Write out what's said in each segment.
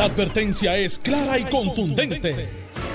La advertencia es clara y contundente.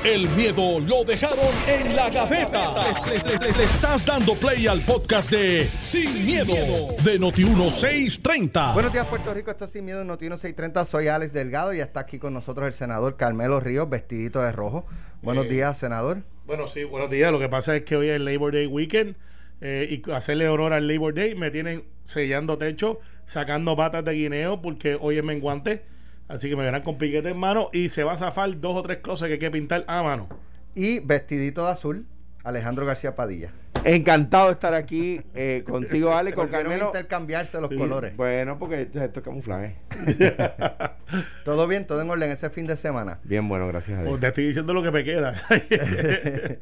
El miedo lo dejaron en la gaveta. Le, le- le- le estás dando play al podcast de Sin, miedo, de Noti1630. Buenos días, Puerto Rico. Esto es Sin Miedo en Notino 630. Soy Alex Delgado y está aquí con nosotros el senador Carmelo Ríos, vestidito de rojo. Buenos Eh, días, senador. Bueno, sí, buenos días. Lo que pasa es que hoy es el Labor Day Weekend eh, y hacerle honor al Labor Day me tienen sellando techo, sacando patas de guineo porque hoy es menguante. Así que me verán con piquete en mano y se va a zafar dos o tres cosas que hay que pintar a mano. Y vestidito de azul, Alejandro García Padilla. Encantado de estar aquí eh, contigo, Ale, con Carmelo. intercambiarse los Sí. colores. Bueno, porque esto, esto es camuflaje. Todo bien, todo en orden ese fin de semana. Bien bueno, gracias a Pues Dios. te estoy diciendo lo que me queda.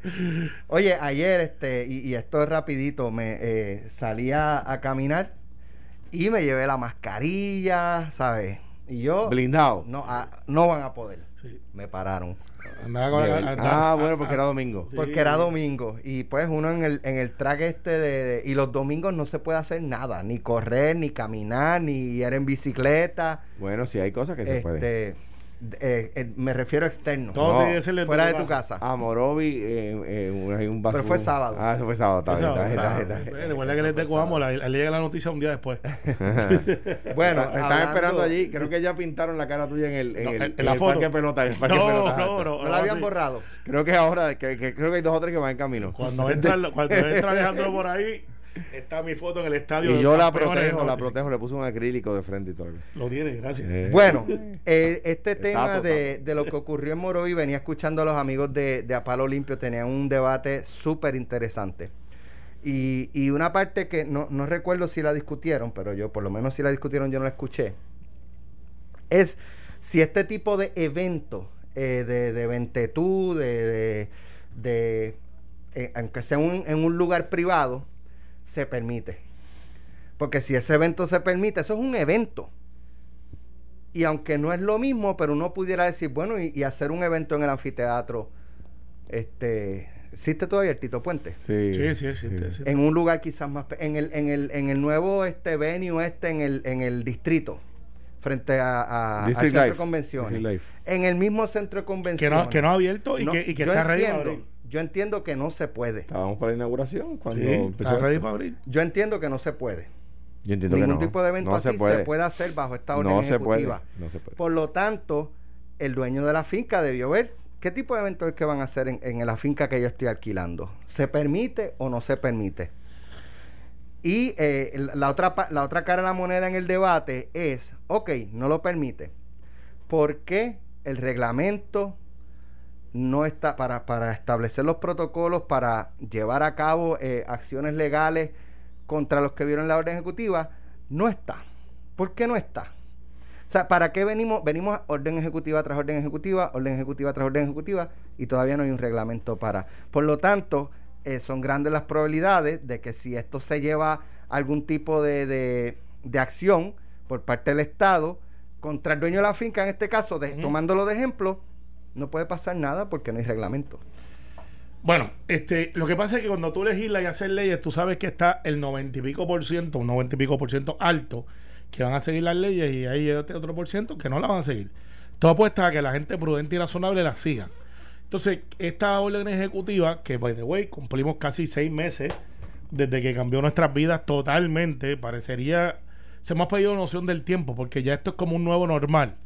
Oye, ayer, este, y, y esto es rapidito, me eh, salí a, a caminar y me llevé la mascarilla, ¿sabes? Y yo... Blindado. No, ah, no van a poder. Sí. Me pararon. Andaba con la- De- andaba- ah, bueno, porque era domingo. Sí. Porque era domingo. Y pues uno en el, en el track este de, de- Y los domingos no se puede hacer nada. Ni correr, ni caminar, ni ir en bicicleta. Bueno, sí hay cosas que se pueden. Eh, eh, me refiero a externo. Todo No, tiene que ser fuera de tu casa. A Morovi, eh, eh, un- hay un vaso. Pero fue sábado. Ah, eso fue sábado. Recuerda que les de Coamo, le le llega la noticia un día después. Bueno, Están esperando allí. Creo que ya pintaron la cara tuya en el, en No, el, en en la el foto. parque pelota. el parque No, pelota no, no. No la habían sí. borrado. Creo que ahora, que, que- creo que hay dos o tres que van en camino. Cuando entra, cuando entra Alejandro por ahí, está mi foto en el estadio. y yo la protejo, ¿no? la protejo, le puse un acrílico de frente y todo. Lo tiene, gracias. Eh, Bueno, eh, este Está tema de, de lo que ocurrió en Morovi, venía escuchando a los amigos de, de Apalo Limpio, tenían un debate súper interesante. Y, y una parte que no, no recuerdo si la discutieron, pero yo por lo menos si la discutieron yo no la escuché, es si este tipo de evento eh, de, de ventetú, de, de, de, eh, aunque sea un- en un lugar privado, se permite. Porque si ese evento se permite, eso es un evento. Y aunque no es lo mismo, pero uno pudiera decir, bueno, y, y hacer un evento en el anfiteatro, este, ¿existe todavía el Tito Puente? Sí, Sí, sí, existe, existe. En un lugar quizás más, en el, en el, en el nuevo este venue este, en el, en el distrito, frente a, a- al centro de convenciones. En el mismo centro de que, convenciones. no, que no ha abierto y No, que, y que yo está ready para entiendo, abrir. Yo entiendo que no se puede. Estábamos para la inauguración cuando Sí, empezó está ready para abrir. Yo entiendo que no se puede. Yo entiendo Ningún que no. tipo de evento no así se puede. hacer bajo esta orden No se puede. ejecutiva. No se puede. Por lo tanto, el dueño de la finca debió ver qué tipo de eventos es que van a hacer en, en la finca que yo estoy alquilando. ¿Se permite o no se permite? Y eh, la, otra, la otra cara de la moneda en el debate es, ok, no lo permite. ¿Por qué el reglamento no está para, para establecer los protocolos, para llevar a cabo eh, acciones legales contra los que vieron la orden ejecutiva? No está. ¿Por qué no está? O sea, ¿para qué venimos? Venimos orden ejecutiva tras orden ejecutiva, orden ejecutiva tras orden ejecutiva, y todavía no hay un reglamento para. Por lo tanto, eh, son grandes las probabilidades de que si esto se lleva a algún tipo de, de- de acción por parte del Estado contra el dueño de la finca, en este caso, de- tomándolo de ejemplo, no puede pasar nada porque no hay reglamento. Bueno, este, lo que pasa es que cuando tú legislas y haces leyes, tú sabes que está el noventa y pico por ciento, un noventa y pico por ciento alto, que van a seguir las leyes y hay este otro por ciento que no las van a seguir. Todo apuesta a que la gente prudente y razonable las siga. Entonces, esta orden ejecutiva, que by the way, cumplimos casi seis meses desde que cambió nuestras vidas totalmente, parecería, se hemos perdido noción del tiempo, porque ya esto es como un nuevo normal.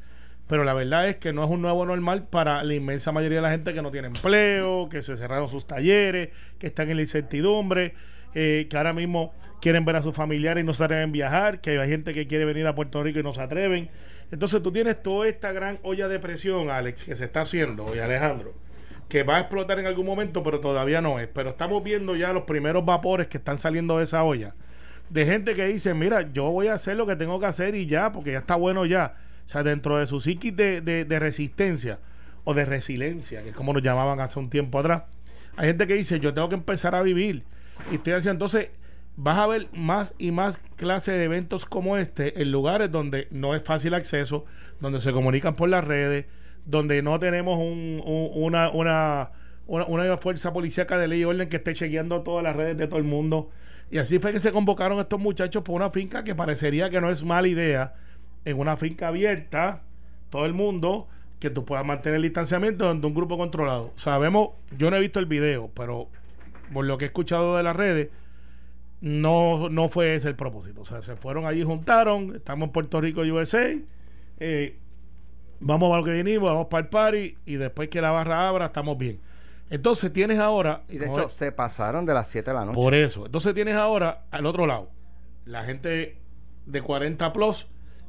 Pero la verdad es que no es un nuevo normal para la inmensa mayoría de la gente que no tiene empleo, que se cerraron sus talleres, que están en la incertidumbre, eh, que ahora mismo quieren ver a sus familiares y no se atreven a viajar, que hay gente que quiere venir a Puerto Rico y no se atreven. Entonces tú tienes toda esta gran olla de presión, Alex, que se está haciendo, y Alejandro, que va a explotar en algún momento, pero todavía no es. Pero estamos viendo ya los primeros vapores que están saliendo de esa olla. De gente que dice, mira, yo voy a hacer lo que tengo que hacer y ya, porque ya está bueno ya. O sea, dentro de su psiquis de, de- resistencia o de resiliencia, que es como nos llamaban hace un tiempo atrás, hay gente que dice, yo tengo que empezar a vivir. Y estoy haciendo, entonces, vas a ver más y más clases de eventos como este en lugares donde no es fácil acceso, donde se comunican por las redes, donde no tenemos un- un- una, una, una, fuerza policíaca de ley y orden que esté chequeando todas las redes de todo el mundo. Y así fue que se convocaron estos muchachos por una finca que parecería que no es mala idea, en una finca abierta, todo el mundo que tú puedas mantener el distanciamiento dentro de un grupo controlado. Sabemos, yo no he visto el video, pero por lo que he escuchado de las redes, no, no fue ese el propósito. O sea, se fueron allí, juntaron, estamos en Puerto Rico, USA, eh, vamos a lo que vinimos, vamos para el party y después que la barra abra, estamos bien. Entonces tienes ahora... Y de hecho, se pasaron de las 7 de la noche. Por eso. Entonces tienes ahora al otro lado, la gente de 40 plus,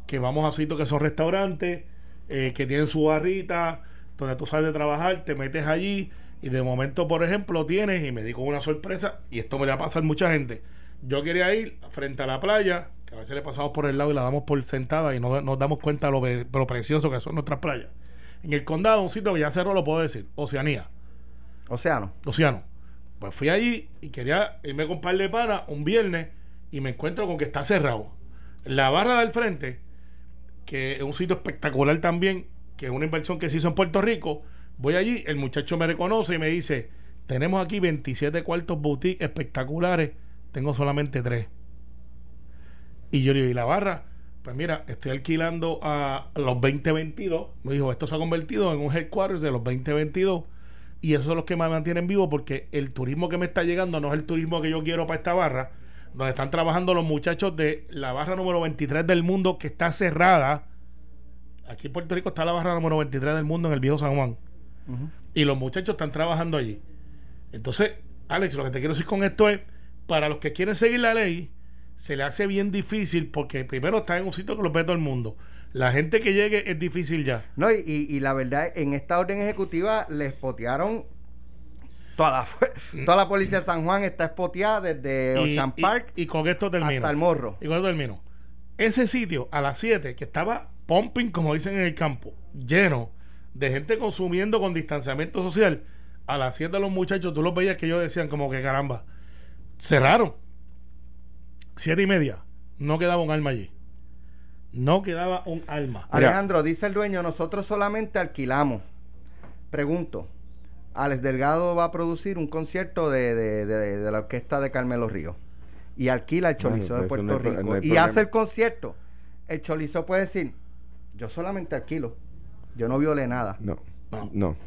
que vamos a sitios que son restaurantes, eh, que tienen su barrita, donde tú sales de trabajar, te metes allí y de momento, por ejemplo, tienes, y me dijo una sorpresa, y esto me le va a pasar a mucha gente. Yo quería ir frente a la playa, que a veces le pasamos por el lado y la damos por sentada y no nos damos cuenta lo, lo precioso que son nuestras playas. En el condado, un sitio que ya cerró, lo puedo decir, Oceanía. Océano. Océano. Pues fui allí y quería irme con par de un viernes y me encuentro con que está cerrado. La barra del frente que es un sitio espectacular también, que es una inversión que se hizo en Puerto Rico. Voy allí, el muchacho me reconoce y me dice, tenemos aquí 27 cuartos boutique espectaculares, tengo solamente 3. Y yo le digo, ¿y la barra? Pues mira, estoy alquilando a los 2022. Me dijo, esto se ha convertido en un headquarters de los 2022. Y eso es lo que me mantienen vivo porque el turismo que me está llegando no es el turismo que yo quiero para esta barra, donde están trabajando los muchachos de la barra número 23 del mundo que está cerrada. Aquí en Puerto Rico está la barra número 23 del mundo en el viejo San Juan. Y los muchachos están trabajando allí. Entonces, Alex, lo que te quiero decir con esto es, para los que quieren seguir la ley, se le hace bien difícil porque primero está en un sitio que lo ve todo el mundo. La gente que llegue es difícil ya. No, y, y la verdad, en esta orden ejecutiva les potearon Toda la, mm. toda la policía de San Juan está espoteada desde Ocean Park y, con esto termino. hasta el morro. Y con esto termino. Ese sitio a las 7 que estaba pumping, como dicen en el campo, lleno de gente consumiendo con distanciamiento social, a las 7 los muchachos, tú los veías que ellos decían como que caramba, cerraron. Siete y media, no quedaba un alma allí. No quedaba un alma. Alejandro, dice el dueño, nosotros solamente alquilamos. Pregunto, Alex Delgado va a producir un concierto de, de, de, la orquesta de Carmelo Río y alquila el chorizo de Puerto Rico y hace el concierto. El chorizo puede decir, yo solamente alquilo, yo no violé nada. No, no.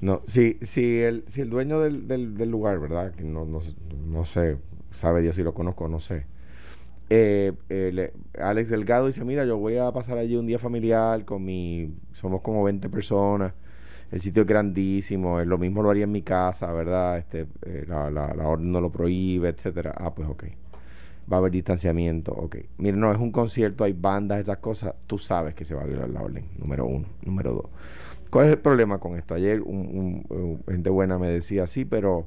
No, si, si, el, si el dueño del, del, lugar, ¿verdad? Que no, no, no, sé, sabe Dios si lo conozco, no sé. Eh, eh, Alex Delgado dice, mira, yo voy a pasar allí un día familiar con mi... Somos como 20 personas el sitio es grandísimo, lo mismo lo haría en mi casa, ¿verdad? Este, eh, la, la, orden no lo prohíbe, etcétera. Ah, pues ok. Va a haber distanciamiento, ok. Mira, no, es un concierto, hay bandas, esas cosas, tú sabes que se va a violar la orden, número uno. Número dos. ¿Cuál es el problema con esto? Ayer un, gente buena me decía, sí, pero,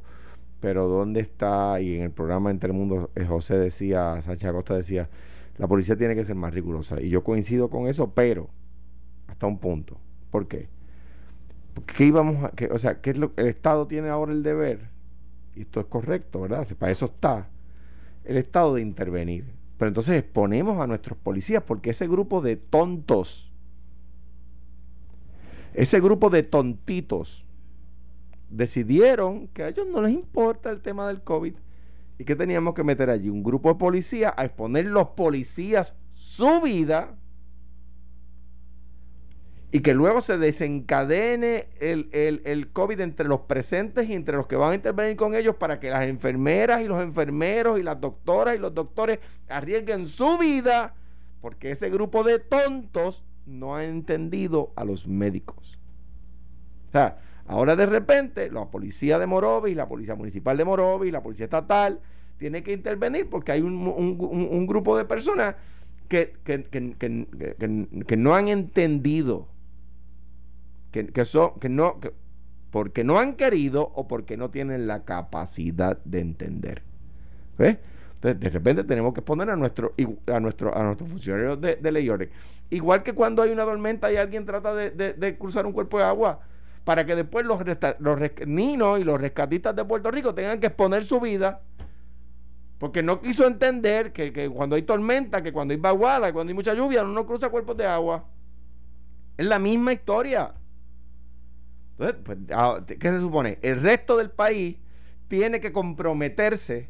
pero ¿dónde está? Y en el programa Entre Mundo, eh, José decía, Sánchez Acosta decía, la policía tiene que ser más rigurosa. Y yo coincido con eso, pero hasta un punto. ¿Por qué? ¿Qué íbamos a, o sea, qué es lo el Estado tiene ahora el deber? Y esto es correcto, ¿verdad? Para eso está el Estado de intervenir. Pero entonces exponemos a nuestros policías porque ese grupo de tontos, ese grupo de tontitos, decidieron que a ellos no les importa el tema del COVID y que teníamos que meter allí un grupo de policías a exponer los policías su vida y que luego se desencadene el, el, COVID entre los presentes y entre los que van a intervenir con ellos para que las enfermeras y los enfermeros y las doctoras y los doctores arriesguen su vida porque ese grupo de tontos no ha entendido a los médicos. O sea, ahora de repente la policía de Morovis, la policía municipal de Morovis, la policía estatal, tiene que intervenir porque hay un, grupo de personas que, que, que no han entendido que, que, son, que no, porque no han querido o porque no tienen la capacidad de entender. Entonces, de repente tenemos que poner a nuestro, a nuestro, a nuestros funcionarios de, de Igual que cuando hay una tormenta y alguien trata de, cruzar un cuerpo de agua, para que después los, los ninos y los rescatistas de Puerto Rico tengan que exponer su vida, porque no quiso entender que, que cuando hay tormenta, que cuando hay vaguada, que cuando hay mucha lluvia, uno no cruza cuerpos de agua. Es la misma historia. Entonces, pues, ah, ¿qué se supone? El resto del país tiene que comprometerse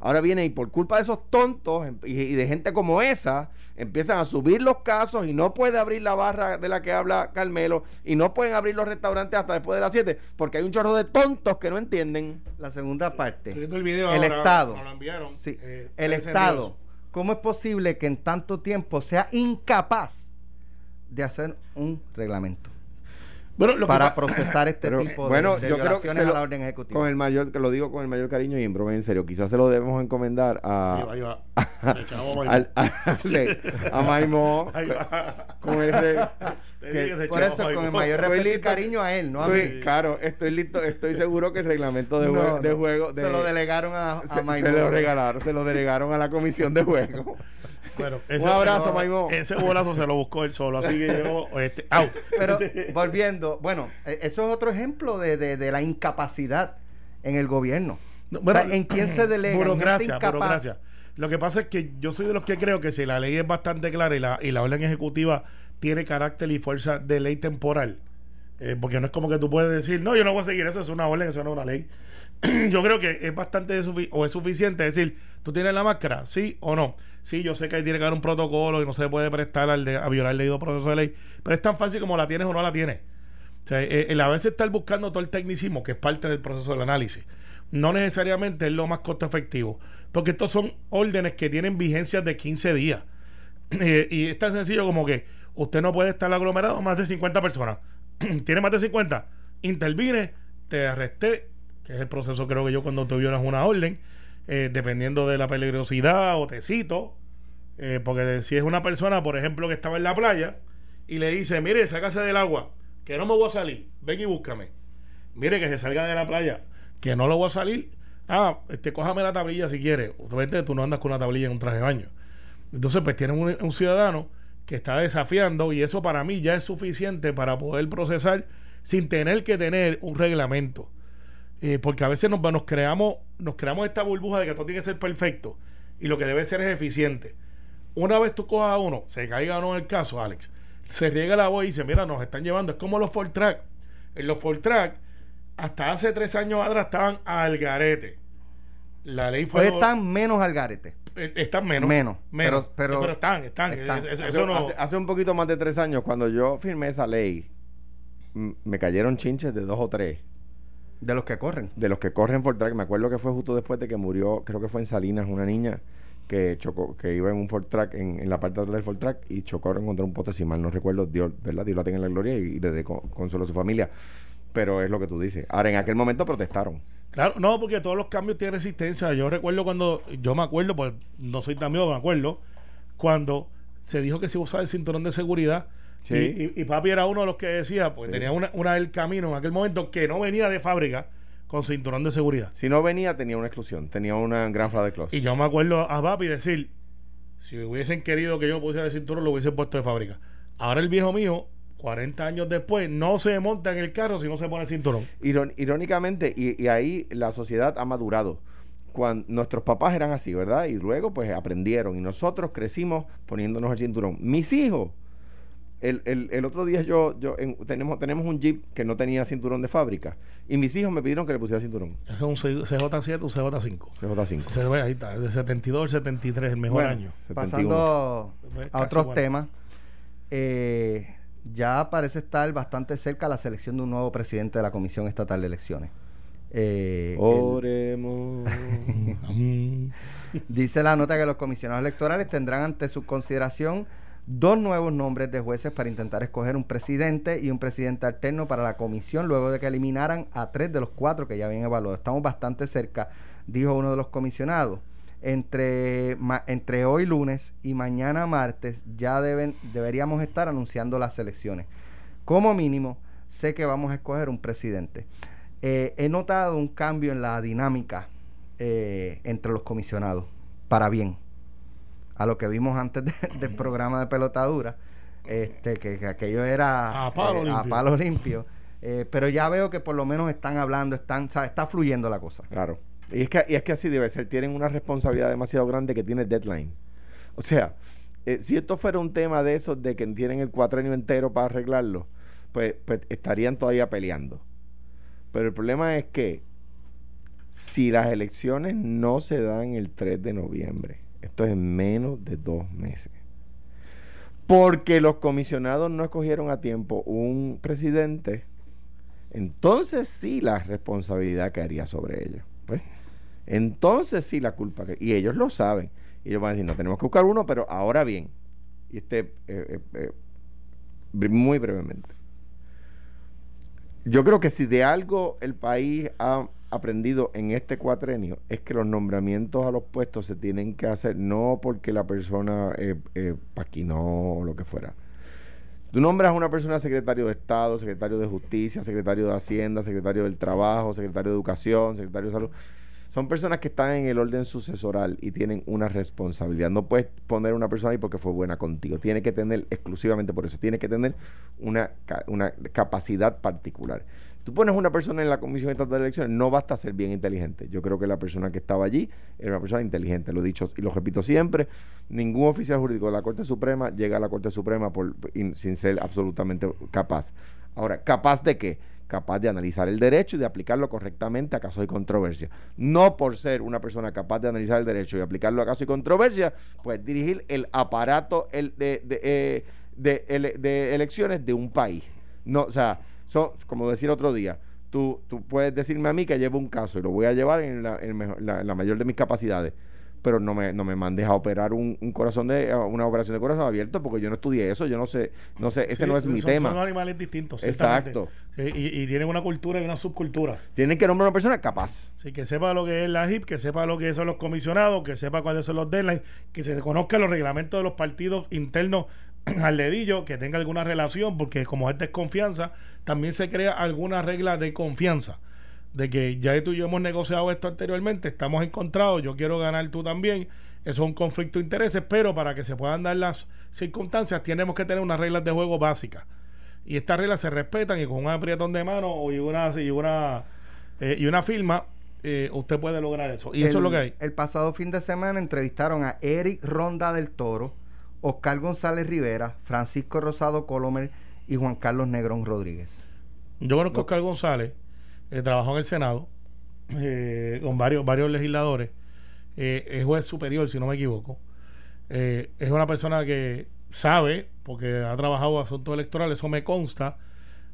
Ahora viene y por culpa de esos tontos em- y, de gente como esa, empiezan a subir los casos y no puede abrir la barra de la que habla Carmelo y no pueden abrir los restaurantes hasta después de las 7 porque hay un chorro de tontos que no entienden. La segunda parte. Estoy viendo el video El ahora, Estado. enviaron, Sí, eh, el Estado. ¿Cómo es posible que en tanto tiempo sea incapaz de hacer un reglamento Bueno, lo que para pa- procesar este Pero, tipo de, bueno, de yo creo que violaciones lo- a la orden ejecutiva? Con el mayor, que lo digo con el mayor cariño y en broma en serio, quizás se lo debemos encomendar a, ahí va. A Maimón con el re- Te que- dije que se Por eso, con el mayor respeto y cariño a él, no a mí. Estoy- claro, estoy listo, estoy seguro que el reglamento de, No, jue- de no. juego de- se lo delegaron a, a se, se lo regalaron, se lo delegaron a la comisión de juego. Bueno, Un abrazo, ese- Maimón. Ese se lo buscó él solo, así que llegó este, out. Pero volviendo, bueno, eh, eso es otro ejemplo de, de- de la incapacidad en el gobierno. No, O sea, ¿en quién se delega? ¿En gente Burocracia, burocracia. Lo que pasa es que yo soy de los que creo que si la ley es bastante clara y la, y la orden ejecutiva tiene carácter y fuerza de ley temporal, eh, porque no es como que tú puedes decir, no, yo no voy a seguir eso, es una orden, eso no es una ley. yo creo que es bastante o es suficiente decir, ¿tú tienes la máscara? ¿Sí o no? Sí, yo sé que ahí tiene que haber un protocolo y no se puede prestar al de- a violar el debido proceso de ley, pero es tan fácil como la tienes o no la tienes. Eh, el a veces estar buscando todo el tecnicismo, que es parte del proceso del análisis, no necesariamente es lo más costo efectivo, porque estos son órdenes que tienen vigencias de 15 días. Eh, y es tan sencillo como que usted no puede estar aglomerado más de 50 personas. ¿Tiene más de 50? Intervine, te arresté, que es el proceso creo que yo cuando te violas una orden, eh, dependiendo de la peligrosidad o te cito, eh, porque si es una persona, por ejemplo, que estaba en la playa y le dice, mire, sácase del agua, que no me voy a salir, ven y búscame. Mire, que se salga de la playa, que no lo voy a salir. Ah, este, cójame la tablilla si quiere. Obviamente tú no andas con una tablilla en un traje de baño. Entonces, pues tienen un ciudadano que está desafiando y eso para mí ya es suficiente para poder procesar sin tener que tener un reglamento. Eh, porque a veces nos, nos creamos nos creamos esta burbuja de que todo tiene que ser perfecto y lo que debe ser es eficiente. Una vez tú cojas a uno, se caiga o no el caso, Alex, se riega la voz y dice, mira, nos están llevando, es como los Ford Track. En los Ford Track, hasta hace tres años atrás estaban al garete. La ley fue... Pues están menos al garete. Eh, Están menos. Menos, Menos. pero- pero- están, están. están. Es- es- Hace, eso no. hace- hace un poquito más de tres años, cuando yo firmé esa ley, me cayeron chinches de dos o tres. De los que corren. de los que corren Ford Track, me acuerdo que fue justo después de que murió, creo que fue en Salinas, una niña que chocó, que iba en un Ford Track, en, en la parte de atrás del Ford Track, y chocó contra un pote, si mal no recuerdo, Dios, ¿verdad? Dios la tenga en la gloria y, y le dé con- consuelo a su familia. Pero es lo que tú dices. Ahora, en aquel momento protestaron. Claro, no, porque todos los cambios tienen resistencia. Yo recuerdo cuando, yo me acuerdo, pues no soy tan viejo, me acuerdo, cuando se dijo que se iba a usar el cinturón de seguridad. Sí. Y, y- y papi era uno de los que decía, pues Sí. tenía una, una del camino en aquel momento que no venía de fábrica con cinturón de seguridad. Si no venía, tenía una exclusión, tenía una gran de close. Y yo me acuerdo a papi decir, si hubiesen querido que yo pusiera el cinturón, lo hubiesen puesto de fábrica. Ahora el viejo mío, 40 años después, no se monta en el carro si no se pone el cinturón. Irón- irónicamente, y, y ahí la sociedad ha madurado. Cuando nuestros papás eran así, ¿verdad? Y luego pues aprendieron y nosotros crecimos poniéndonos el cinturón. Mis hijos, el, el- el otro día yo, yo en- tenemos, tenemos un Jeep que no tenía cinturón de fábrica y mis hijos me pidieron que le pusiera cinturón. Ese es un C- CJ7 o CJ5. CJ5. Se ve ahí está, de 72 al 73, el mejor Bueno, año. 71. Pasando Pues a otros temas, eh, ya parece estar bastante cerca la selección de un nuevo presidente de la Comisión Estatal de Elecciones. Eh, Oremos. Dice la nota que los comisionados electorales tendrán ante su consideración dos nuevos nombres de jueces para intentar escoger un presidente y un presidente alterno para la comisión luego de que eliminaran a tres de los cuatro que ya habían evaluado. Estamos bastante cerca, dijo uno de los comisionados. Entre, ma- entre hoy lunes y mañana martes ya deben, deberíamos estar anunciando las elecciones. Como mínimo, sé que vamos a escoger un presidente. Eh, he notado un cambio en la dinámica eh, entre los comisionados, para bien. A lo que vimos antes de- del programa de pelotadura, este, que, que aquello era A palo eh, limpio. palo limpio. Eh, pero ya veo que por lo menos están hablando, están, ¿sabes? está fluyendo la cosa. Claro. Y es, que, y es que así debe ser. Tienen una responsabilidad demasiado grande que tiene deadline. O sea, eh, si esto fuera un tema de esos de que tienen el cuatrenio entero para arreglarlo, pues, pues estarían todavía peleando. Pero el problema es que Si las elecciones no se dan el 3 de noviembre, esto es en menos de dos meses, porque los comisionados no escogieron a tiempo un presidente, entonces sí la responsabilidad caería sobre ellos. Pues. Entonces sí la culpa. y ellos lo saben. Y ellos van a decir, no tenemos que buscar uno, pero ahora bien. Y este, eh, eh, eh, muy brevemente. Yo creo que si de algo el país ha aprendido en este cuatrenio es que los nombramientos a los puestos se tienen que hacer no porque la persona eh, paquinó o lo que fuera. Tú nombras a una persona secretario de Estado, secretario de Justicia, secretario de Hacienda, secretario del Trabajo, secretario de Educación, secretario de Salud son personas que están en el orden sucesoral y tienen una responsabilidad. No puedes poner una persona ahí porque fue buena contigo. Tiene que tener, exclusivamente por eso, tiene que tener una, una capacidad particular. Tú pones una persona en la Comisión Estatal de Elecciones, no basta ser bien inteligente. Yo creo que la persona que estaba allí era una persona inteligente. Lo he dicho y lo repito siempre. Ningún oficial jurídico de la Corte Suprema llega a la Corte Suprema por, sin ser absolutamente capaz. Ahora, ¿capaz de qué? capaz de analizar el derecho y de aplicarlo correctamente a casos de controversia. No por ser una persona capaz de analizar el derecho y aplicarlo a casos de controversia, pues dirigir el aparato de, eh, de, elecciones de un país. No, o sea, como decir otro día, tú, tú puedes decirme a mí que llevo un caso y lo voy a llevar en la mayor de mis capacidades pero no me, no me mandes a operar un, corazón de una operación de corazón abierto porque yo no estudié eso, yo no sé, no sé, ese no es mi tema. Son animales distintos. Exacto. y, tienen una cultura y una subcultura. Tienen que nombrar a una persona capaz. Sí, que sepa lo que es la HIP, que sepa lo que son los comisionados, que sepa cuáles son los deadlines, que se conozca los reglamentos de los partidos internos al dedillo, que tenga alguna relación, porque como es desconfianza, también se crea alguna regla de confianza de que ya tú y yo hemos negociado esto anteriormente, estamos encontrados, yo quiero ganar tú también. Eso es un conflicto de intereses, pero para que se puedan dar las circunstancias tenemos que tener unas reglas de juego básicas. Y estas reglas se respetan y con un aprietón de mano y una, y una, eh, y una firma, eh, usted puede lograr eso. Y eso es lo que hay. El pasado fin de semana entrevistaron a Eric Ronda del Toro, Oscar González Rivera, Francisco Rosado Colomer y Juan Carlos Negrón Rodríguez. Yo conozco a Oscar González eh, trabajó en el Senado eh, con varios, legisladores. Eh, es juez superior, si no me equivoco. es una persona que sabe, porque ha trabajado asuntos electorales, eso me consta.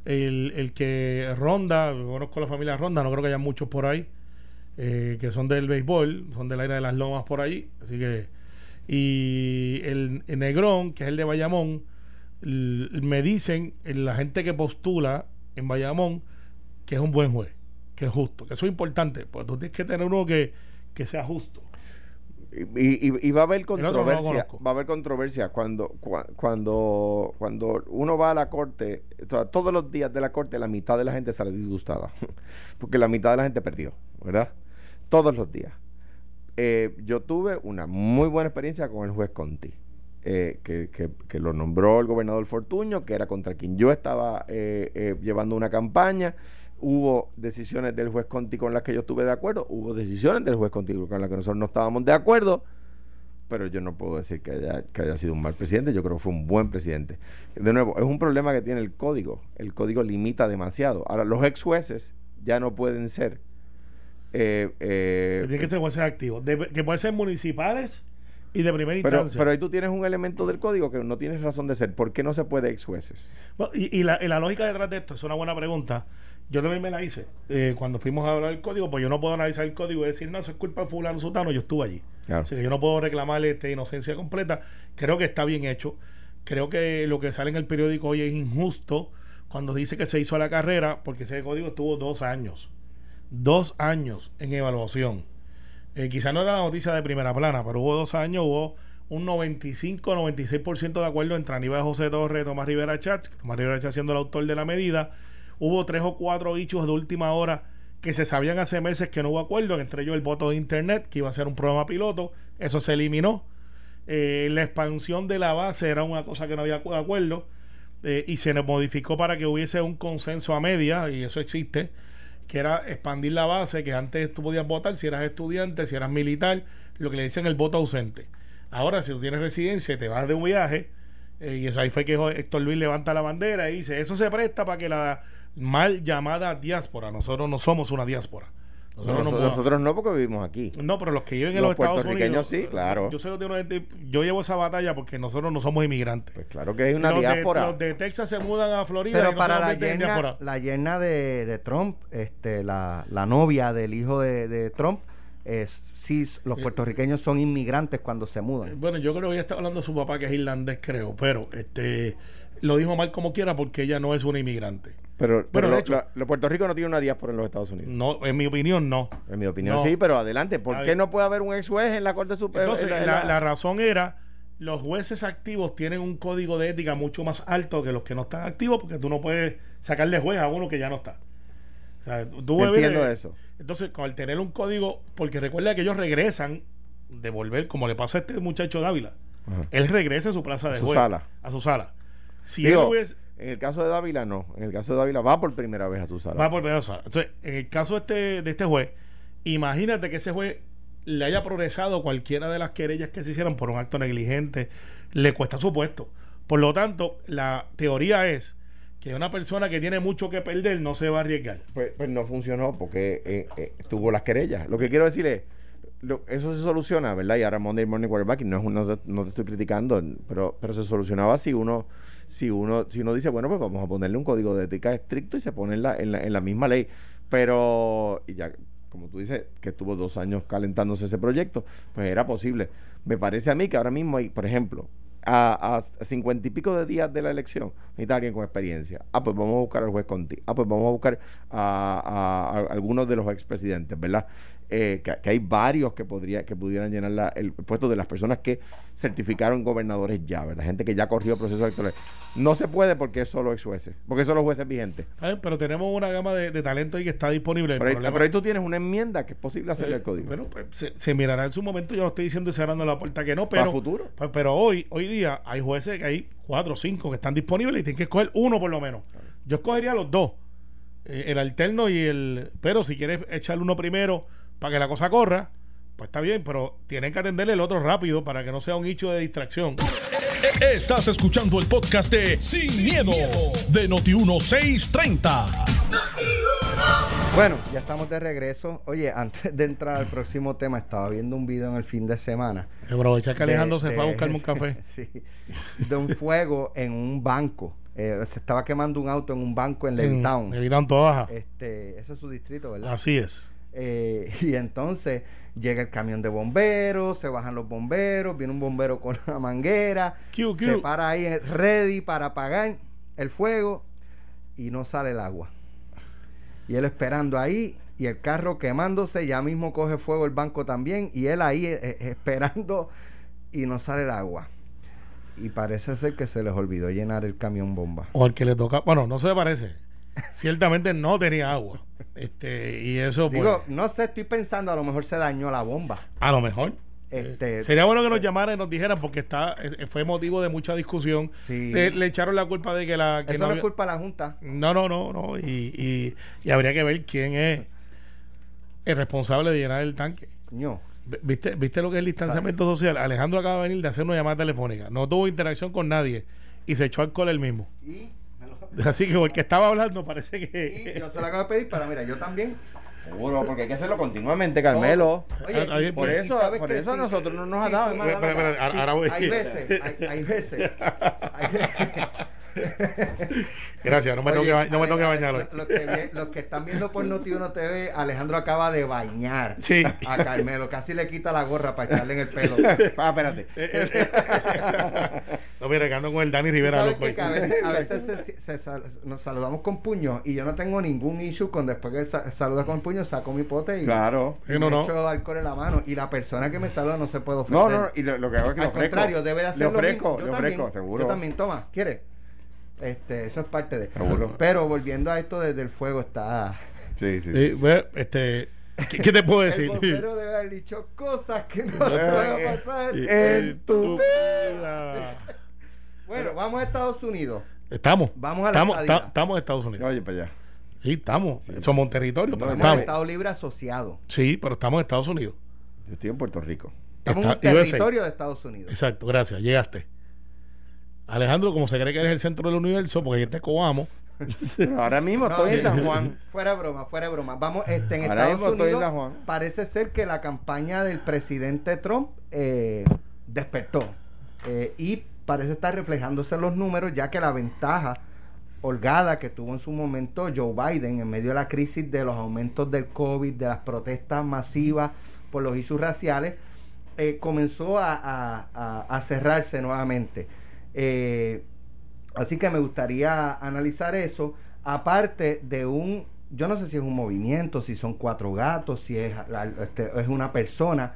El, que Ronda, conozco la familia Ronda, no creo que haya muchos por ahí, que son del béisbol, son del aire de las lomas por ahí. Así que. Y el, el Negrón, que es el de Bayamón, me dicen, la gente que postula en Bayamón, que es un buen juez, que es justo, que eso es importante, porque tú tienes que tener uno que, sea justo. Y, va a haber controversia, va a haber controversia cuando, cuando, cuando uno va a la corte, todos los días de la corte la mitad de la gente sale disgustada, porque la mitad de la gente perdió, ¿verdad? Todos los días. Eh, yo tuve una muy buena experiencia con el juez Conti. Eh, que, que, lo nombró el gobernador Fortuño, que era contra quien yo estaba eh, llevando una campaña Hubo decisiones del juez Conti con las que yo estuve de acuerdo, hubo decisiones del juez Conti con las que nosotros no estábamos de acuerdo, pero yo no puedo decir que haya, que haya sido un mal presidente, yo creo que fue un buen presidente. De nuevo, es un problema que tiene el código, el código limita demasiado. Ahora, los ex jueces ya no pueden ser... Eh, eh, Se tiene que ser jueces activos, que pueden ser municipales y de primera instancia. Pero ahí tú tienes un elemento del código que no tienes razón de ser. ¿Por qué no se puede ex jueces? y, la, y, la, lógica detrás de esto es una buena pregunta. Yo también me la hice eh, cuando fuimos a hablar del código, pues yo no puedo analizar el código y decir, no, eso es culpa de fulano sutano, yo estuve allí. Así que yo no puedo reclamarle esta inocencia completa. Creo que está bien hecho. Creo que lo que sale en el periódico hoy es injusto cuando dice que se hizo la carrera, porque ese código estuvo dos años. Dos años en evaluación. Eh, quizá no era la noticia de primera plana, pero hubo dos años, hubo un 95-96% de acuerdo entre Aníbal José Torres y Tomás Rivera Chats, Tomás Rivera Chats siendo el autor de la medida Hubo tres o cuatro dichos de última hora que se sabían hace meses que no hubo acuerdo, entre ellos el voto de Internet, que iba a ser un programa piloto, eso se eliminó. Eh, la expansión de la base era una cosa que no había acuerdo eh, y se modificó para que hubiese un consenso a media, y eso existe, que era expandir la base, que antes tú podías votar si eras estudiante, si eras militar, lo que le dicen el voto ausente. Ahora, si tú tienes residencia y te vas de un viaje, eh, y eso ahí fue que Héctor Luis levanta la bandera y dice, eso se presta para que la mal llamada diáspora. Nosotros no somos una diáspora. Nosotros, Nosotros, no, nosotros no porque vivimos aquí. no, pero los que viven en Los los, Estados puertorriqueños Unidos. sí, claro. Yo, gente- yo llevo esa batalla porque nosotros no somos inmigrantes. Pues claro que hay una los, de, diáspora. los de Texas se mudan a Florida. y Pero no para la yerna, la yerna de, de Trump, este, la, la novia del hijo de, de Trump, es, sí, los Eh, puertorriqueños son inmigrantes cuando se Eh, mudan. Bueno, yo creo que ella está hablando de su papá que es irlandés, creo, pero este lo dijo mal como quiera porque ella no es una inmigrante. Pero, pero de lo- hecho- lo- Puerto Rico no tiene una diáspora en los Estados Unidos. No, en mi opinión, no. En mi opinión, No. sí, pero adelante. ¿Por A qué no puede haber un ex juez en la Corte Suprema? Entonces, en la, la razón era, los jueces activos tienen un código de ética mucho más alto que los que no están activos porque tú no puedes sacarle juez a uno que ya no está. O sea, tú ves- Entiendo eso. Entonces, con al tener un código, porque recuerda que ellos regresan de volver, como le pasa a este muchacho Dávila, Ajá. él regresa a su plaza A de su juez. sala. A su sala. Si Digo, él hubiese- En el caso de Dávila, no. En el caso de Dávila va por primera vez a su sala. Va por primera sala. Entonces, en el caso de este, de este juez, imagínate que ese juez le haya progresado cualquiera de las querellas que se hicieran por un acto negligente, le cuesta su puesto. Por lo tanto, la teoría es que una persona que tiene mucho que perder no se va a arriesgar. Pues, pues no funcionó porque eh, eh, tuvo las querellas. Lo que quiero decir es, lo- eso se soluciona, ¿verdad? Y ahora Monday Morning Quarterbacking no, es un- no, te, no te estoy criticando, pero, pero se solucionaba si uno, si uno, si uno dice, bueno, pues vamos a ponerle un código de ética estricto y se pone en la, en la, en la misma ley. Pero, y ya, como tú dices, que estuvo dos años calentándose ese proyecto, pues era posible. Me parece a mí que ahora mismo hay, por ejemplo, a, cincuenta y pico de días de la elección, necesita alguien con experiencia. Ah, pues vamos a buscar al juez Conti. Ah, pues vamos a buscar a- a algunos de los expresidentes, ¿verdad? Eh, que, que hay varios que podría que pudieran llenar la- el puesto de las personas que certificaron gobernadores ya, ¿verdad? Gente que ya corrió procesos electorales. No se puede porque es solo ex jueces, porque son los jueces vigentes. ¿sabes? Pero tenemos una gama de, de talento ahí que está disponible. El Pero ahí, problema- pero ahí tú tienes una enmienda que es posible hacerle Eh, el código. Bueno, pues se, se mirará en su momento. Yo no estoy diciendo y cerrando la puerta que no, Para pero. futuro. pa- Pero hoy, hoy día hay jueces que hay cuatro o cinco que están disponibles y tienen que escoger uno por lo menos. Yo escogería los dos, eh, el alterno y el. Pero si quieres echarle uno primero para que la cosa corra, pues está bien, pero tienen que atenderle el otro rápido para que no sea un hecho de distracción. Estás escuchando el podcast de Sin, miedo, de Noti1630. Bueno, ya estamos de regreso. Oye, antes de entrar al próximo tema, estaba viendo un video en el fin de semana. Aprovechar que Alejandro de- se fue a buscarme un café. sí, de un fuego en un banco. Eh, se estaba quemando un auto en un banco en Levittown. En Levittown, toda baja. Este, eso es su distrito, ¿verdad? Así es. Eh, y entonces llega el camión de bomberos, se bajan los bomberos, viene un bombero con una manguera, Q, se Q. para ahí ready para apagar el fuego y no sale el agua. Y él esperando ahí y el carro quemándose, ya mismo coge fuego el banco también y él ahí eh, eh, esperando y no sale el agua. Y parece ser que se les olvidó llenar el camión bomba. O al que le toca. Bueno, no se parece. Ciertamente no tenía agua. Este, y eso, pues. Digo, no sé, estoy pensando, a lo mejor se dañó la bomba. A lo mejor. Este, Eh, Sería bueno que nos llamaran y nos dijeran porque está eh, fue motivo de mucha discusión. Sí. Le, le echaron la culpa de que la... que Eso no no es culpa de la Junta. No, no, no, no. Y, y, y habría que ver quién es el responsable de llenar el tanque. V- ¿Viste, ¿Viste lo que es el distanciamiento social? Alejandro acaba de venir de hacer una llamada telefónica. No tuvo interacción con nadie y se echó alcohol él mismo. Y, Así que el que estaba hablando parece y que... yo se lo acabo de pedir para, mira, yo también. Seguro, porque hay que hacerlo continuamente, Carmelo. Oye, Ah, y- Por y eso, sabes por que eso sí, nosotros no nos ha dado. sí, ahora voy. hay veces, hay, hay veces. Gracias, no me tengo que, ba- no me Ale- tengo que bañar hoy. lo- Los que, vi- los que están viendo por Noti1 TV, Alejandro acaba de bañar Sí. a Carmelo. Casi le quita la gorra para echarle en el pelo. Ah, espérate. No, mira, que ando con el Dani Rivera. A veces, a veces se- se sal- nos saludamos con puño y yo no tengo ningún issue con después que sa- saluda con puño, saco mi pote y, Claro. y Sí, no, me no. echo alcohol en la mano. Y la persona que me saluda no se puede ofender. No, no, y lo, lo que hago es que Al ofrezco. contrario, debe de hacer Le lo ofrezco, le ofrezco, seguro. Yo también, toma, ¿quieres? Este, eso es parte de. Seguro. Pero volviendo a esto desde el fuego está. Sí, sí, Sí, bueno, este, ¿qué, qué te puedo El decir? bombero debe haber dicho cosas que no van a pasar. En tu vida. Bueno, vamos a Estados Unidos. Estamos. Vamos a la estamos, estadía. ta- estamos en Estados Unidos. Oye, para allá. Sí, estamos. Somos un territorio, pero estamos. Estado Libre Asociado. Sí, pero estamos en Estados Unidos. Yo estoy en Puerto Rico. Estamos en USA. territorio de Estados Unidos. Exacto, gracias. Llegaste. Alejandro, como se cree que eres el centro del universo, porque ahí te coamos, Pero ahora mismo No, estoy en San Juan. Fuera de broma, fuera de broma. Vamos, este, en Ahora Estados mismo estoy en Unidos San Juan. parece ser que la campaña del presidente Trump eh, despertó Eh, y parece estar reflejándose en los números ya que la ventaja holgada que tuvo en su momento Joe Biden en medio de la crisis de los aumentos del COVID, de las protestas masivas por los issues raciales, eh, comenzó a, a- a- a cerrarse nuevamente. Eh, Así que me gustaría analizar eso, aparte de un, yo no sé si es un movimiento, si son cuatro gatos, si es, este, es una persona,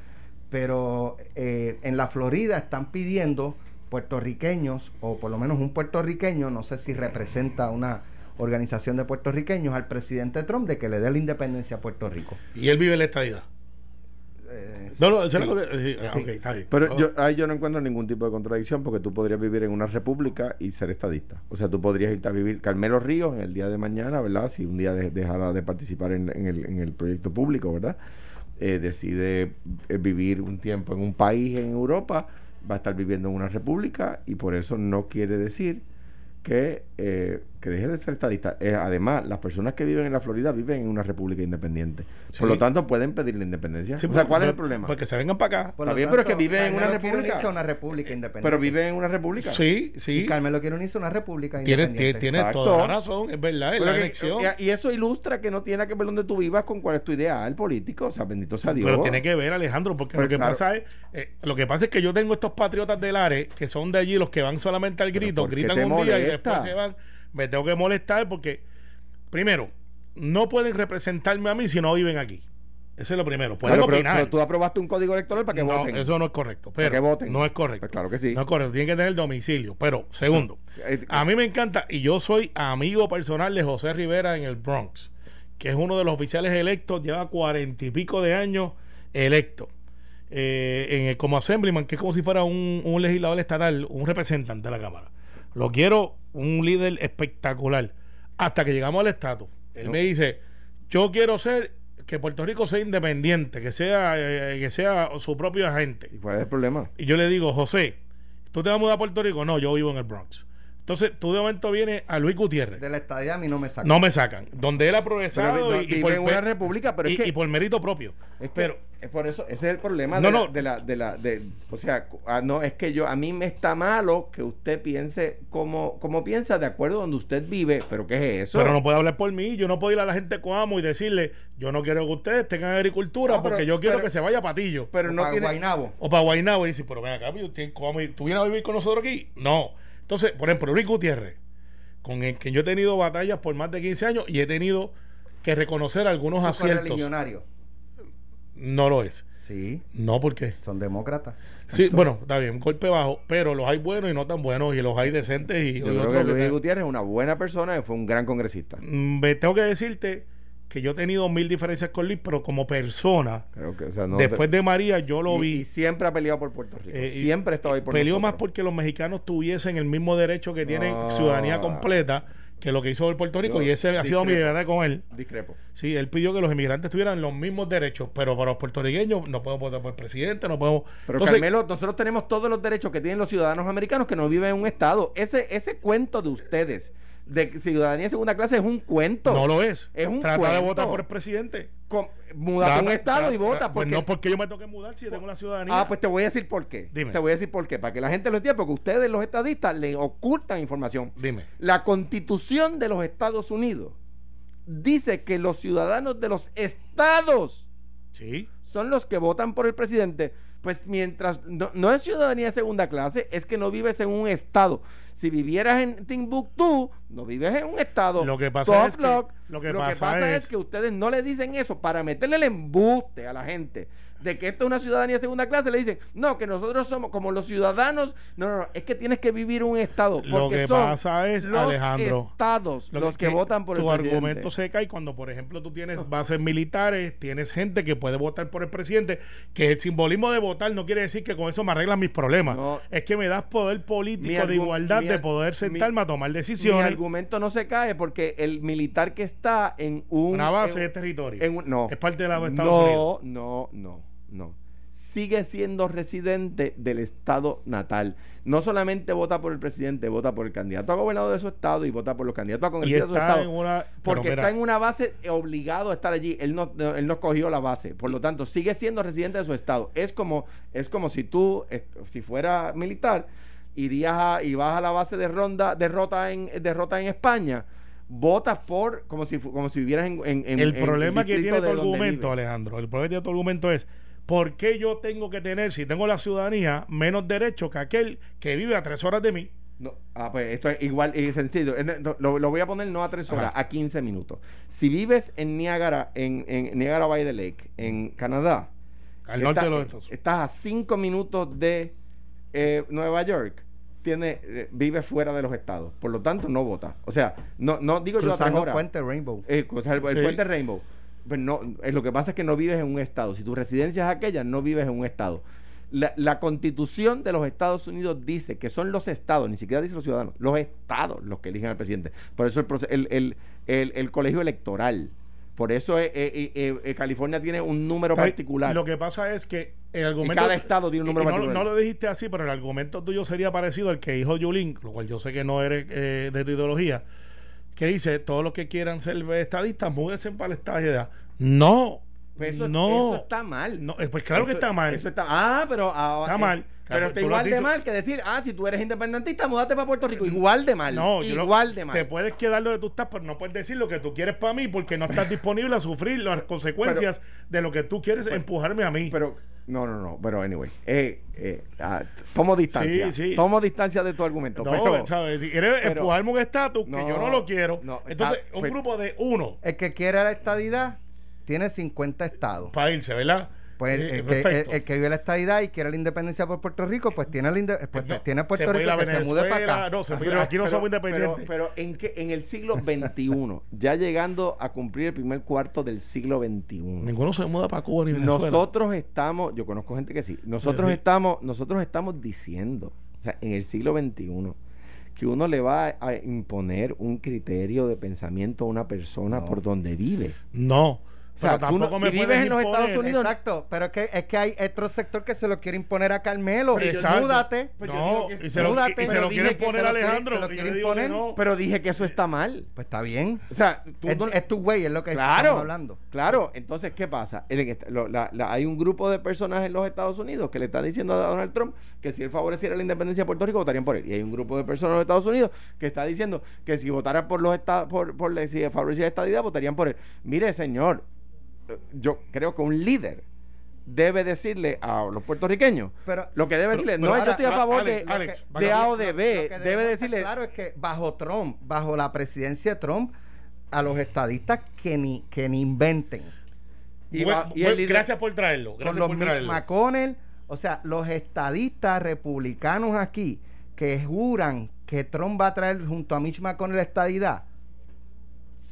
pero eh, en la Florida están pidiendo puertorriqueños, o por lo menos un puertorriqueño, no sé si representa una organización de puertorriqueños, al presidente Trump de que le dé la independencia a Puerto Rico. Y él vive en la estadidad. Eh, No, no, sí. ah, Sí. ok, está bien. Pero Oh. yo, ahí yo no encuentro ningún tipo de contradicción porque tú podrías vivir en una república y ser estadista. O sea, tú podrías irte a vivir Carmelo Ríos en el día de mañana, ¿verdad? Si un día de- dejara de participar en, en el, en el proyecto público, ¿verdad? Eh, decide eh, vivir un tiempo en un país en Europa, va a estar viviendo en una república y por eso no quiere decir que, eh, que deje de ser estadista. Eh, además, las personas que viven en la Florida viven en una república independiente. Sí. Por lo tanto, pueden pedir la independencia. Sí, o sea, ¿cuál es el problema? Pues que se vengan para acá. Por Está bien, pero es que tanto, vive en una república. unirse a una república independiente. Pero vive en una república. Sí, Y sí. Carmelo quiere unirse a una república Tiene, independiente. tiene Exacto. toda la razón, es verdad, es Pero la que- elección. y, y eso ilustra que no tiene que ver donde tú vivas con cuál es tu ideal político. O sea, bendito sea Dios. Pero tiene que ver, Alejandro, porque Pero lo que claro. pasa es, eh, lo que pasa es que yo tengo estos patriotas del ARE que son de allí los que van solamente al grito, ¿por qué gritan un día y después se van. Me tengo que molestar porque, primero, no pueden representarme a mí si no viven aquí. Eso es lo primero. Pueden pero- opinar. pero tú aprobaste un código electoral para que no, voten. eso no es correcto. Para Pero que voten. No es correcto. Pues claro que sí. No es correcto. Tienen que tener domicilio. Pero, segundo, Eh, a mí me encanta, y yo soy amigo personal de José Rivera en el Bronx, que es uno de los oficiales electos, lleva cuarenta y pico de años electo. eh, en el, como assemblyman, que es como si fuera un, un legislador estatal, un representante de la Cámara. Lo quiero un líder espectacular. Hasta que llegamos al estatus. Él No. me dice, yo quiero ser que Puerto Rico sea independiente, que sea, eh, que sea su propio agente. ¿Y cuál es el problema? Y yo le digo, José, ¿tú te vas a mudar a Puerto Rico? No, yo vivo en el Bronx. Entonces, tú de momento vienes a Luis Gutiérrez. De la estadía a mí no me saca. No me sacan. Donde él ha progresado y, por, en una república, pero y- es que, y por mérito propio. es que- pero, es por eso, ese es el problema No, de, la- no. de la, de la, de, o sea, cu- ah, no, es que yo, a mí me está malo que usted piense como, como piensa de acuerdo donde usted vive, pero ¿qué es eso? pero no puede hablar por mí. Yo no puedo ir a la gente coamo y decirle, yo no quiero que ustedes tengan agricultura No, pero- porque yo quiero pero- que se vaya a Patillo. pero no Para tiene, Guaynabo. O para Guaynabo y dice, pero ven acá, yo tengo Coamo y- ¿tú vienes a vivir con nosotros aquí? No. Entonces, por ejemplo, Luis Gutiérrez, con el que yo he tenido batallas por más de 15 años y he tenido que reconocer algunos aciertos. No lo es. Sí, No, porque son demócratas. Sí, bueno, está bien, un golpe bajo, pero los hay buenos y no tan buenos, y los hay decentes y, y yo creo que Luis Gutiérrez es una buena persona y fue un gran congresista. Mm, me tengo que decirte que yo he tenido mil diferencias con Luis, pero como persona, Creo que, o sea, no después de María, yo lo y, vi. y siempre ha peleado por Puerto Rico. eh, siempre ha estado ahí por Peleó nosotros. más porque los mexicanos tuviesen el mismo derecho que tienen ciudadanía completa que lo que hizo el Puerto Rico, Yo y ese ha sido mi verdad con él. Discrepo. Sí, él pidió que los inmigrantes tuvieran los mismos derechos, pero para los puertorriqueños no podemos votar por presidente, no podemos. Pero Entonces, Carmelo, nosotros tenemos todos los derechos que tienen los ciudadanos americanos que no viven en un estado. Ese, ese cuento de ustedes de ciudadanía de segunda clase es un cuento. no lo es. Es un Trata de cuento. votar por el presidente. Múdate a un estado y vota. Pues Porque, no, porque yo me tengo que mudar si yo tengo la ciudadanía. Ah, pues te voy a decir por qué. Dime. Te voy a decir por qué. Para que la gente lo entienda, porque ustedes, los estadistas, le ocultan información. Dime. La constitución de los Estados Unidos dice que los ciudadanos de los estados Sí. son los que votan por el presidente. Pues mientras no, no es ciudadanía de segunda clase, es que no vives en un estado. Si vivieras en Timbuktu, no vives en un estado. Lo que pasa Top es que- block. lo que pasa es, es- que ustedes no le dicen eso para meterle el embuste a la gente de que esto es una ciudadanía de segunda clase. Le dicen, no, que nosotros somos como los ciudadanos. No, no, no, es que tienes que vivir un estado. Lo porque que son pasa es, los Alejandro, estados Lo los que, votan por tu el presidente. argumento se cae cuando, por ejemplo, tú tienes bases militares, tienes gente que puede votar por el presidente, que el simbolismo de votar no quiere decir que con eso me arreglan mis problemas. No. Es que me das poder Mi político de igualdad mi de poder mi- sentarme a tomar Mi decisiones. argumento no se cae porque el militar que está en un Una base en- de territorio. en un- no Es parte de la Estados no, Unidos. no, no, no. Sigue siendo residente del estado natal. No solamente vota por el presidente, vota por el candidato a gobernador de su estado y vota por los candidatos a congresistas de su estado. en una. Porque mira, está en una base obligado a estar allí. Él no, no- él no escogió la base. Por lo tanto, sigue siendo residente de su estado. Es como, es como si tú, si fuera militar, irías a, y vas a la base de ronda, derrota en, derrota en España, votas por, como si, como si vivieras en, en- en- el en problema que tiene tu argumento. Alejandro, el problema que tiene tu argumento es. ¿Por qué yo tengo que tener, si tengo la ciudadanía, menos derecho que aquel que vive a tres horas de mí? No, ah, pues esto es igual y sencillo. Lo, lo voy a poner no a tres horas, Ajá. a 15 minutos. Si vives en Niagara, en, en Niagara by the Lake, en Canadá, Al norte Está- de los Estados Unidos. Estás a cinco minutos de eh, Nueva York. Tiene, eh, vive fuera de los estados. Por lo tanto, no vota. O sea, no, no digo yo a tres Cruzando el horas. puente Rainbow. Eh, el, el Sí. puente Rainbow. Pero no, eh, lo que pasa es que no vives en un estado. Si tu residencia es aquella, no vives en un estado. La, la constitución de los Estados Unidos dice que son los estados, ni siquiera dice los ciudadanos, los estados los que eligen al presidente. Por eso el, el, el, el- colegio electoral. Por eso eh, eh, eh, eh, California tiene un número particular. Lo que pasa es que el argumento. cada estado tiene un número y no, lo- particular. no lo dijiste así, pero el argumento tuyo sería parecido al que dijo Yulín, lo cual yo sé que no eres eh, de tu ideología, que dice: todos los que quieran ser estadistas, múdense para la estadidad. No. Pues eso, no. eso está mal. No, eh, pues claro que está mal. Eso está, ah, pero ahora- Está mal. eh, Claro, pero está igual de dicho. mal que decir, ah, si tú eres independentista, múdate para Puerto Rico. Igual de mal. No, lo- igual de mal. Te puedes quedar donde tú estás, pero no puedes decir lo que tú quieres para mí porque no estás disponible a sufrir las consecuencias de lo que tú quieres empujarme a mí. Pero, no, no, no, pero anyway. Eh, eh, ah, tomo distancia. Sí, sí. Tomo distancia de tu argumento. no, pero- ¿sabes? Quieres pero- empujarme un estatus que No, yo no lo quiero. no, Entonces, está- un pues- grupo de uno El que quiere la estadidad tiene 50 estados. para irse, ¿verdad? Pues Eh, el, que, el, el que vive la estadidad y quiere la independencia por Puerto Rico, pues tiene, la pues No, tiene se Puerto Rico que se mude para acá. no, se puede- pero- aquí no pero- somos independientes. Pero, pero en, que, en el siglo XXI, ya llegando a cumplir el primer cuarto del siglo XXI. Ninguno se muda para Cuba ni Venezuela. Nosotros estamos, yo conozco gente que sí, nosotros Sí. estamos, nosotros estamos diciendo, o sea, en el siglo XXI, que uno le va a imponer un criterio de pensamiento a una persona No. por donde vive. No. O sea, pero tú no- tampoco si me vives en los imponer- Estados Unidos- Exacto, pero es que, es que hay otro sector que se lo quiere imponer a Carmelo. Múdate. Pues No, que- y se lo, múdate, y se lo quieren poner a Alejandro. se lo y yo quiere le digo que imponer. no. Pero dije que eso está mal. Pues está bien. O sea, tú Es, no- es tu güey, es lo que Claro, estamos hablando. claro. Entonces, ¿qué pasa? En el- lo- la- la- hay un grupo de personas en los Estados Unidos que le están diciendo a Donald Trump que si él favoreciera la independencia de Puerto Rico, votarían por él. Y hay un grupo de personas en los Estados Unidos que está diciendo que si votara por los estados, por, por la- si favoreciera esta idea, votarían por él. Mire, señor, yo creo que un líder debe decirle a los puertorriqueños Pero- lo que debe decirle, pero no ahora, yo estoy a favor Alex, de, Alex, de A o de B, debe decirle Claro, es que bajo Trump, bajo la presidencia de Trump, a los estadistas que ni, que ni inventen. y Buen- va- y el buen- líder- gracias por traerlo. Con los por Mitch. McConnell, o sea, los estadistas republicanos aquí que juran que Trump va a traer junto a Mitch McConnell la estadidad,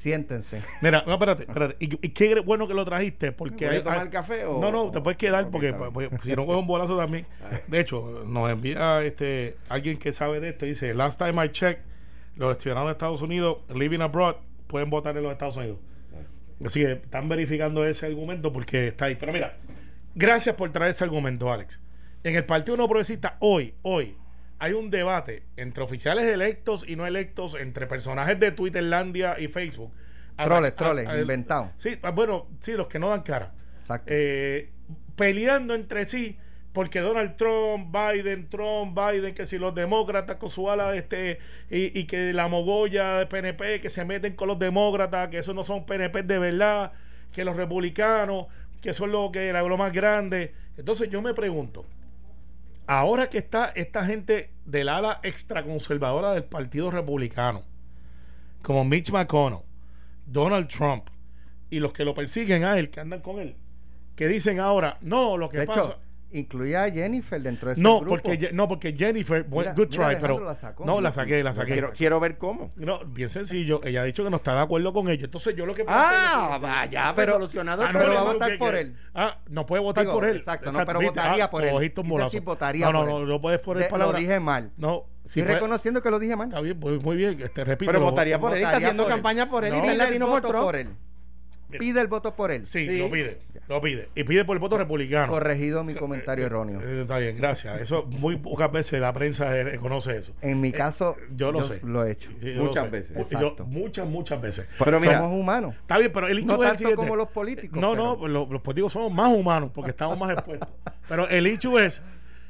siéntense. Mira, no, espérate, espérate. Y, y qué bueno que lo trajiste, porque ¿Voy a tomar hay- café o- No, no, te puedes quedar porque pues, pues, si no cojo un bolazo también. De hecho, nos envía este alguien que sabe de esto. Dice: Last time I checked, los ciudadanos de Estados Unidos living abroad pueden votar en los Estados Unidos. Así que están verificando ese argumento porque está ahí. Pero mira, gracias por traer ese argumento, Alex. En el Partido No Progresista, hoy, hoy, hay un debate entre oficiales electos y no electos, entre personajes de Twitterlandia y Facebook. Troles, troles, a- inventados. Sí, ah, bueno, sí, los que no dan cara. Exacto. Eh, peleando entre sí porque Donald Trump, Biden, Trump, Biden, que si los demócratas con su ala, este, y, y que la mogolla de PNP, que se meten con los demócratas, que esos no son PNP de verdad, que los republicanos, que son lo que la lo más grande. Entonces yo me pregunto, ahora que está esta gente del ala extraconservadora del Partido Republicano, como Mitch McConnell, Donald Trump y los que lo persiguen a él, que andan con él, que dicen ahora, no, lo que de pasa. hecho, incluía a Jennifer dentro de ese no, grupo. porque, no, porque Jennifer, buen- Mira, good mira, try, Alejandro pero. la sacó. no, la saqué, la saqué. Quiero, quiero ver cómo. No, bien sencillo. Ella ha dicho que no está de acuerdo con ello. Entonces yo lo que. Ah, vaya, pero solucionado. Ah, no, pero va a no, votar que- por que- él. Ah, no puede votar Digo, por él. exacto, no, pero ¿viste? votaría Ah, por él. cogiste un bolazo. decir votaría no, no, por no, él. no puedes poner De- lo dije mal. No, si Estoy fue- reconociendo que lo dije mal. Está bien, pues, muy bien. Te repito. Pero lo- votaría por él, está votaría haciendo por él. campaña por él No. y está en Pide el Latino voto Trump. por él. Mira. Pide el voto por él. Sí, Sí. lo pide. Lo pide. Y pide por el voto republicano. Corregido mi comentario erróneo. Eh, está bien, gracias. Eso muy pocas veces la prensa eh, conoce eso. En mi caso, yo lo sé. Lo he hecho. Sí, yo Muchas veces. Yo- muchas, muchas veces. Pero mira, Somos humanos. Está bien, pero el hecho No es el tanto siguiente. como los políticos. No, pero- no, los, los políticos somos más humanos porque estamos más expuestos. Pero el hecho es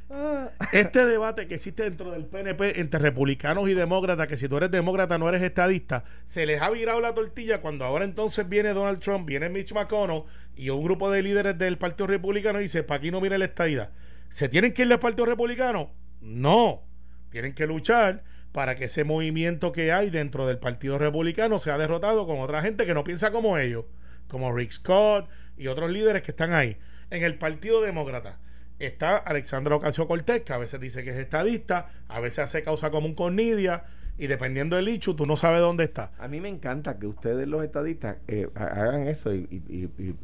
este debate que existe dentro del PNP entre republicanos y demócratas, que si tú eres demócrata no eres estadista, se les ha virado la tortilla cuando ahora entonces viene Donald Trump, viene Mitch McConnell y un grupo de líderes del Partido Republicano dice, para aquí no viene la estadidad. ¿Se tienen que ir del Partido Republicano? No. Tienen que luchar para que ese movimiento que hay dentro del Partido Republicano sea derrotado con otra gente que no piensa como ellos, como Rick Scott y otros líderes que están ahí. En el Partido Demócrata está Alexandra Ocasio Cortés, que a veces dice que es estadista, a veces hace causa común con Nidia, y dependiendo del hecho, tú no sabes dónde está. A mí me encanta que ustedes los estadistas eh, ha- hagan eso y, y- y-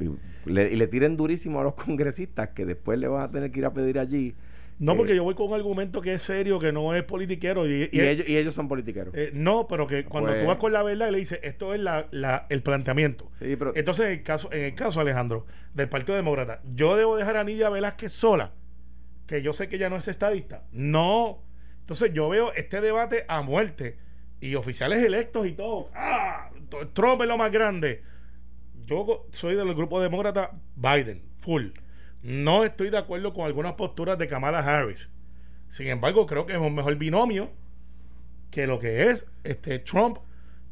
y- le, y le tiren durísimo a los congresistas que después le van a tener que ir a pedir allí. No, eh, porque yo voy con un argumento que es serio, que no es politiquero. Y, y, y- ellos, y ellos son politiqueros. eh, no, pero que cuando Pues- tú vas con la verdad, le dices, esto es la, la- el planteamiento. Sí, pero- Entonces, en el caso, en el caso, Alejandro, del Partido Demócrata, yo debo dejar a Nidia Velázquez sola, que yo sé que ella no es estadista. No. Entonces, yo veo este debate a muerte y oficiales electos y todo. ¡Ah! Trump es lo más grande. Yo soy del grupo demócrata Biden, full. No estoy de acuerdo con algunas posturas de Kamala Harris. Sin embargo, creo que es un mejor binomio que lo que es este Trump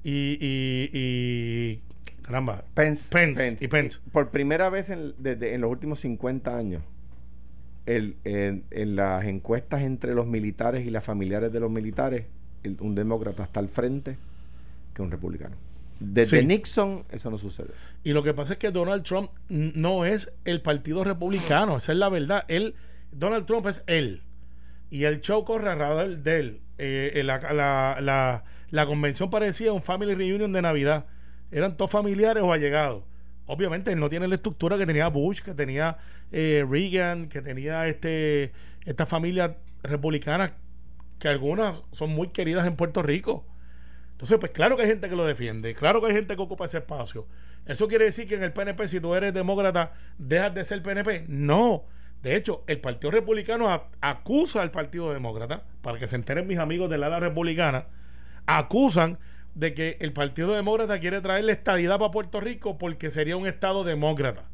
y, y, y- caramba, Pence. Pence, Pence. y Pence. Por primera vez en, desde- en los últimos 50 años, el- en, en las encuestas entre los militares y las familiares de los militares, el- un demócrata está al frente que un republicano. Desde Sí. Nixon eso no sucede. Y lo que pasa es que Donald Trump no es el partido republicano, esa es la verdad. Él, Donald Trump es él. Y el show corre alrededor de él. Eh, eh, la, la- la- la convención parecía un family reunion de Navidad. Eran todos familiares o allegados. Obviamente él no tiene la estructura que tenía Bush, que tenía eh, Reagan, que tenía este esta familia republicana, que algunas son muy queridas en Puerto Rico. Entonces, pues claro que hay gente que lo defiende, claro que hay gente que ocupa ese espacio. ¿Eso quiere decir que en el PNP, si tú eres demócrata, dejas de ser PNP? No. De hecho, el Partido Republicano acusa al Partido Demócrata, para que se enteren mis amigos del ala republicana, acusan de que el Partido Demócrata quiere traer la estadidad para Puerto Rico porque sería un Estado demócrata.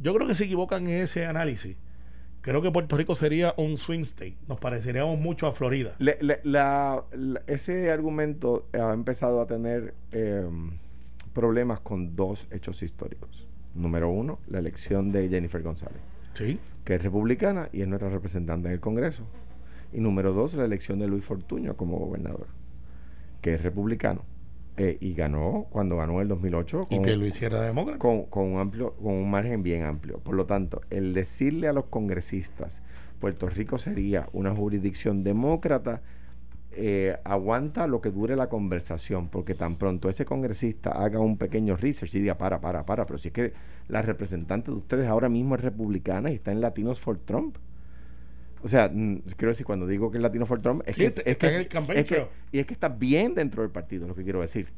Yo creo que se equivocan en ese análisis. Creo que Puerto Rico sería un swing state. Nos pareceríamos mucho a Florida. Le- le- la- la- ese argumento ha empezado a tener eh, problemas con dos hechos históricos. Número uno, la elección de Jennifer González, Sí. que es republicana y es nuestra representante en el Congreso. Y número dos, la elección de Luis Fortuño como gobernador, que es republicano. Eh, y ganó cuando ganó en el 2008 Y con- que lo hiciera demócrata. con, con un amplio, con un margen bien amplio. Por lo tanto, el decirle a los congresistas Puerto Rico sería una jurisdicción demócrata, eh, aguanta lo que dure la conversación, porque tan pronto ese congresista haga un pequeño research y diga, para, para, para, pero si es que la representante de ustedes ahora mismo es republicana y está en Latinos for Trump. O sea, quiero decir, cuando digo que es Latino for Trump, es Sí, que, está- es, está que, en el es que- y es que está bien dentro del partido, lo que quiero decir.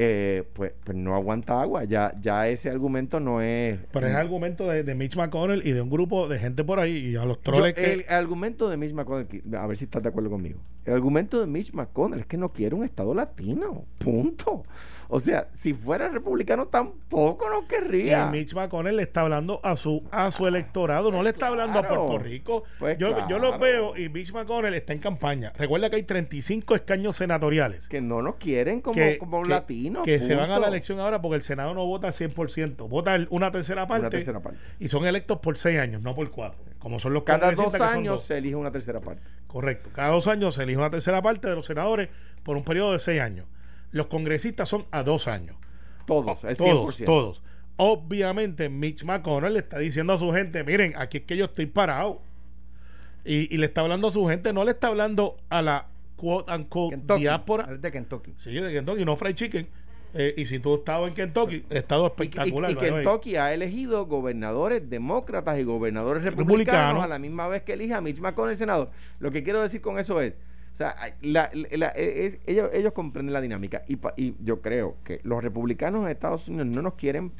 Eh, pues, pues no aguanta agua, ya, ya ese argumento no es... Pero es argumento de, de Mitch McConnell y de un grupo de gente por ahí y a los Yo- troles que... el argumento de Mitch McConnell, a ver si estás de acuerdo conmigo. El argumento de Mitch McConnell es que no quiere un Estado latino. Punto. O sea, si fuera republicano tampoco no Y querría. Mitch McConnell le está hablando a su a su electorado, no le está hablando a Puerto Rico. Pues yo, yo los veo y Mitch McConnell está en campaña. Recuerda que hay 35 escaños senatoriales Que no nos quieren como, que, como que- latinos. que se van a la elección ahora porque el Senado no vota al 100%, vota el- una tercera parte, Una tercera parte. y son electos por seis años, no por cuatro, como son los Cada dos años dos. se elige una tercera parte. Correcto. Cada dos años se elige una tercera parte de los senadores por un periodo de seis años. Los congresistas son a dos años. Todos, el 100%. Todos, todos. Obviamente, Mitch McConnell le está diciendo a su gente: Miren, aquí es que yo estoy parado. Y, y le está hablando a su gente, no le está hablando a la quote unquote Kentucky. diáspora. De Kentucky. Sí, de Kentucky, no fried chicken. Eh, y si tú estabas en Kentucky, ha estado Y, y- espectacular. y the way. Kentucky ha elegido gobernadores demócratas y gobernadores Republicanos. a la misma vez que elige a Mitch McConnell, el senador. Lo que quiero decir con eso es, sea, hay- la- la- eh, eh, ellos, ellos comprenden la dinámica y, pa- y yo creo que los republicanos en Estados Unidos no nos quieren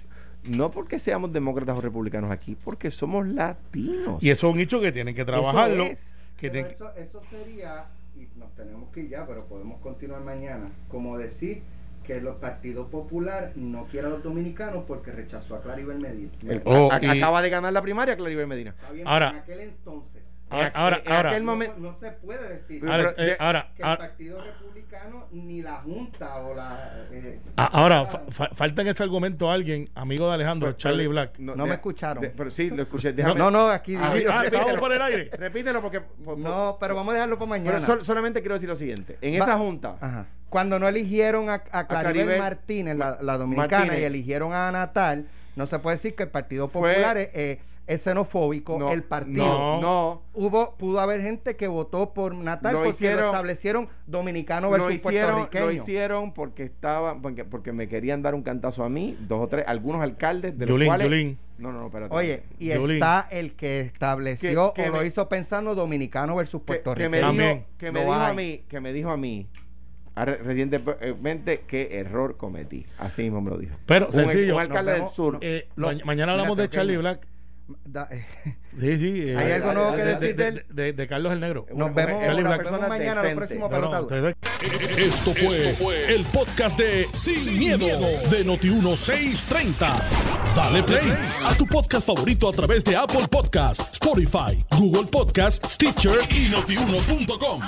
no porque seamos demócratas o republicanos aquí, porque somos latinos. Y eso es un hecho que tienen que trabajarlo. es. Que eso, eso sería, y nos tenemos que ir ya, pero podemos continuar mañana, como decir que los partidos popular no quiere a los dominicanos porque rechazó a Claribel Medina. El- Oh, a- y- acaba de ganar la primaria Claribel Medina. Está bien, Ahora- en aquel entonces. Ahora, En- ahora, en ahora, aquel no, momento- no se puede decir ahora, pero- eh, ahora, que el ahora, Partido Republicano ni la Junta o la... eh, a- ahora, fa- fa- falta en ese argumento alguien, amigo de Alejandro, Charlie Black. No me escucharon. de- pero sí, lo escuché. Déjame- No, no, aquí... Ah, Ah, repítelo. estábamos por el aire. Repítelo porque. por- no, pero vamos a dejarlo para pero mañana. sol- solamente quiero decir lo siguiente. En Va- esa junta, Ajá. Cuando no eligieron a, a Claribel Claribel Martínez, la, la dominicana, Martínez. y eligieron a Natal, no se puede decir que el Partido Fue- Popular es, eh, es xenofóbico. no, el partido. No. no, Hubo, pudo haber gente que votó por Natal Lo porque hicieron- lo establecieron dominicano lo versus hicieron, lo puertorriqueño. hicieron porque estaban, porque, porque me querían dar un cantazo a mí, dos o tres, algunos alcaldes de los Yulín, cuales. Yulín. No, no, no, espérate. Oye, y Yulín. está el que estableció Que- que o lo hizo pensando dominicano versus que, que me puertorriqueño. dijo, que me Lo dijo a mí, que me dijo a mí recientemente qué error cometí. Así mismo me lo dijo. Pero, un, ex- sencillo. un alcalde del sur. Eh, Lo- ma- mañana hablamos mira, de Charlie. Black. Da- eh, Sí, sí. eh, ¿Hay algo de- nuevo que de- decir de, de él? de- de Carlos el Negro. Nos Una- vemos, Charlie vemos persona mañana, decente. el próximo No, no, pelotado. Esto fue, el podcast de Sin, miedo, de Noti1630. Dale play a tu podcast favorito a través de Apple Podcasts, Spotify, Google Podcasts, Stitcher y notiuno.com.